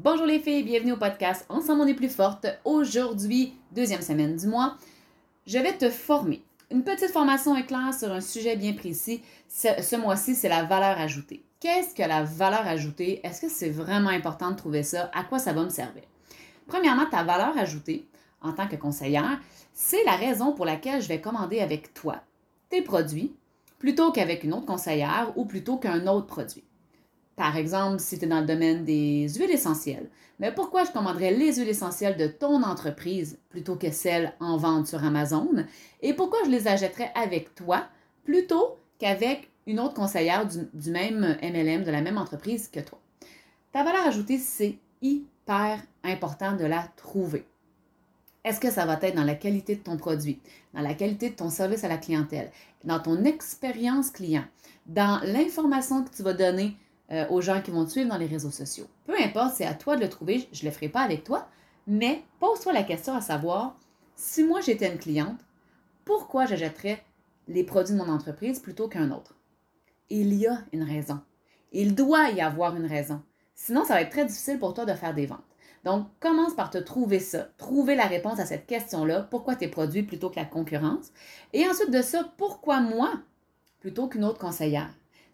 Bonjour les filles, bienvenue au podcast Ensemble on est plus forte. Aujourd'hui, deuxième semaine du mois, je vais te former. Une petite formation éclair sur un sujet bien précis. Ce, mois-ci, c'est la valeur ajoutée. Qu'est-ce que la valeur ajoutée? Est-ce que c'est vraiment important de trouver ça? À quoi ça va me servir? Premièrement, ta valeur ajoutée, en tant que conseillère, c'est la raison pour laquelle je vais commander avec toi tes produits plutôt qu'avec une autre conseillère ou plutôt qu'un autre produit. Par exemple, si tu es dans le domaine des huiles essentielles, mais pourquoi je commanderais les huiles essentielles de ton entreprise plutôt que celles en vente sur Amazon? Et pourquoi je les achèterais avec toi plutôt qu'avec une autre conseillère du, même MLM, de la même entreprise que toi? Ta valeur ajoutée, c'est hyper important de la trouver. Est-ce que ça va être dans la qualité de ton produit, dans la qualité de ton service à la clientèle, dans ton expérience client, dans l'information que tu vas donner euh, aux gens qui vont te suivre dans les réseaux sociaux. Peu importe, c'est à toi de le trouver, je ne le ferai pas avec toi, mais pose-toi la question à savoir, si moi j'étais une cliente, pourquoi j'achèterais les produits de mon entreprise plutôt qu'un autre? Il y a une raison. Il doit y avoir une raison. Sinon, ça va être très difficile pour toi de faire des ventes. Donc, commence par te trouver ça, trouver la réponse à cette question-là, pourquoi tes produits plutôt que la concurrence? Et ensuite de ça, pourquoi moi plutôt qu'une autre conseillère?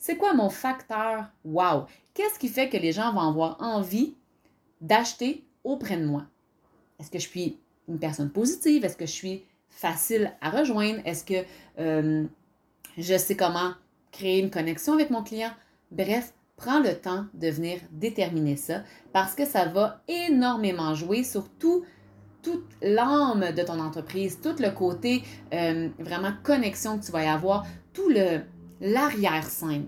C'est quoi mon facteur? Wow? Qu'est-ce qui fait que les gens vont avoir envie d'acheter auprès de moi? Est-ce que je suis une personne positive? Est-ce que je suis facile à rejoindre? Est-ce que euh, je sais comment créer une connexion avec mon client? Bref, prends le temps de venir déterminer ça parce que ça va énormément jouer sur tout, toute l'âme de ton entreprise, tout le côté euh, vraiment connexion que tu vas y avoir, tout le, l'arrière-scène.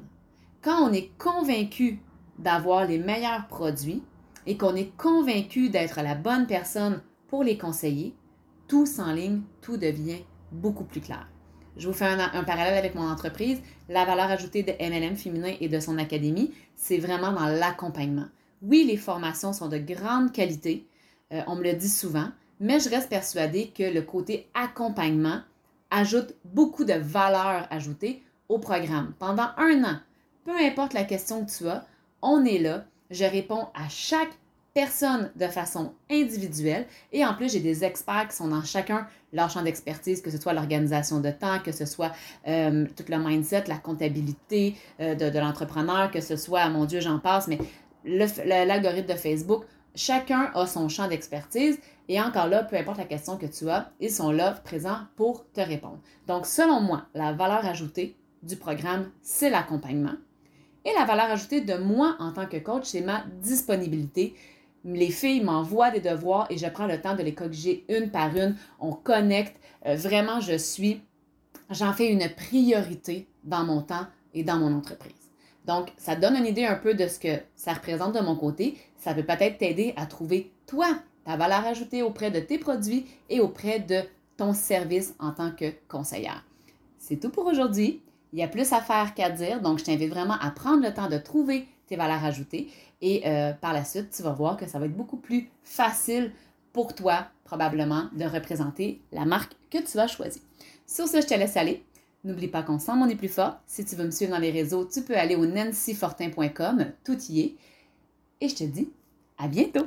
Quand on est convaincu d'avoir les meilleurs produits et qu'on est convaincu d'être la bonne personne pour les conseiller, tout ligne, tout devient beaucoup plus clair. Je vous fais un, parallèle avec mon entreprise. La valeur ajoutée de MLM féminin et de son académie, c'est vraiment dans l'accompagnement. Oui, les formations sont de grande qualité, euh, on me le dit souvent, mais je reste persuadée que le côté accompagnement ajoute beaucoup de valeur ajoutée au programme. Pendant un an, peu importe la question que tu as, on est là. Je réponds à chaque personne de façon individuelle et en plus, j'ai des experts qui sont dans chacun leur champ d'expertise, que ce soit l'organisation de temps, que ce soit euh, tout le mindset, la comptabilité euh, de, l'entrepreneur, que ce soit, mon Dieu, j'en passe, mais l'algorithme de Facebook, chacun a son champ d'expertise et encore là, peu importe la question que tu as, ils sont là présents pour te répondre. Donc, selon moi, la valeur ajoutée du programme, c'est l'accompagnement. Et la valeur ajoutée de moi en tant que coach, c'est ma disponibilité. Les filles m'envoient des devoirs et je prends le temps de les corriger une par une. On connecte. Euh, vraiment, je suis, j'en fais une priorité dans mon temps et dans mon entreprise. Donc, ça donne une idée un peu de ce que ça représente de mon côté. Ça peut peut-être t'aider à trouver, toi, ta valeur ajoutée auprès de tes produits et auprès de ton service en tant que conseillère. C'est tout pour aujourd'hui. Il y a plus à faire qu'à dire, donc je t'invite vraiment à prendre le temps de trouver tes valeurs ajoutées et euh, par la suite, tu vas voir que ça va être beaucoup plus facile pour toi, probablement, de représenter la marque que tu vas choisir. Sur ce, je te laisse aller. N'oublie pas qu'ensemble, on est plus fort. Si tu veux me suivre dans les réseaux, tu peux aller au nancyfortin.com, tout y est. Et je te dis à bientôt!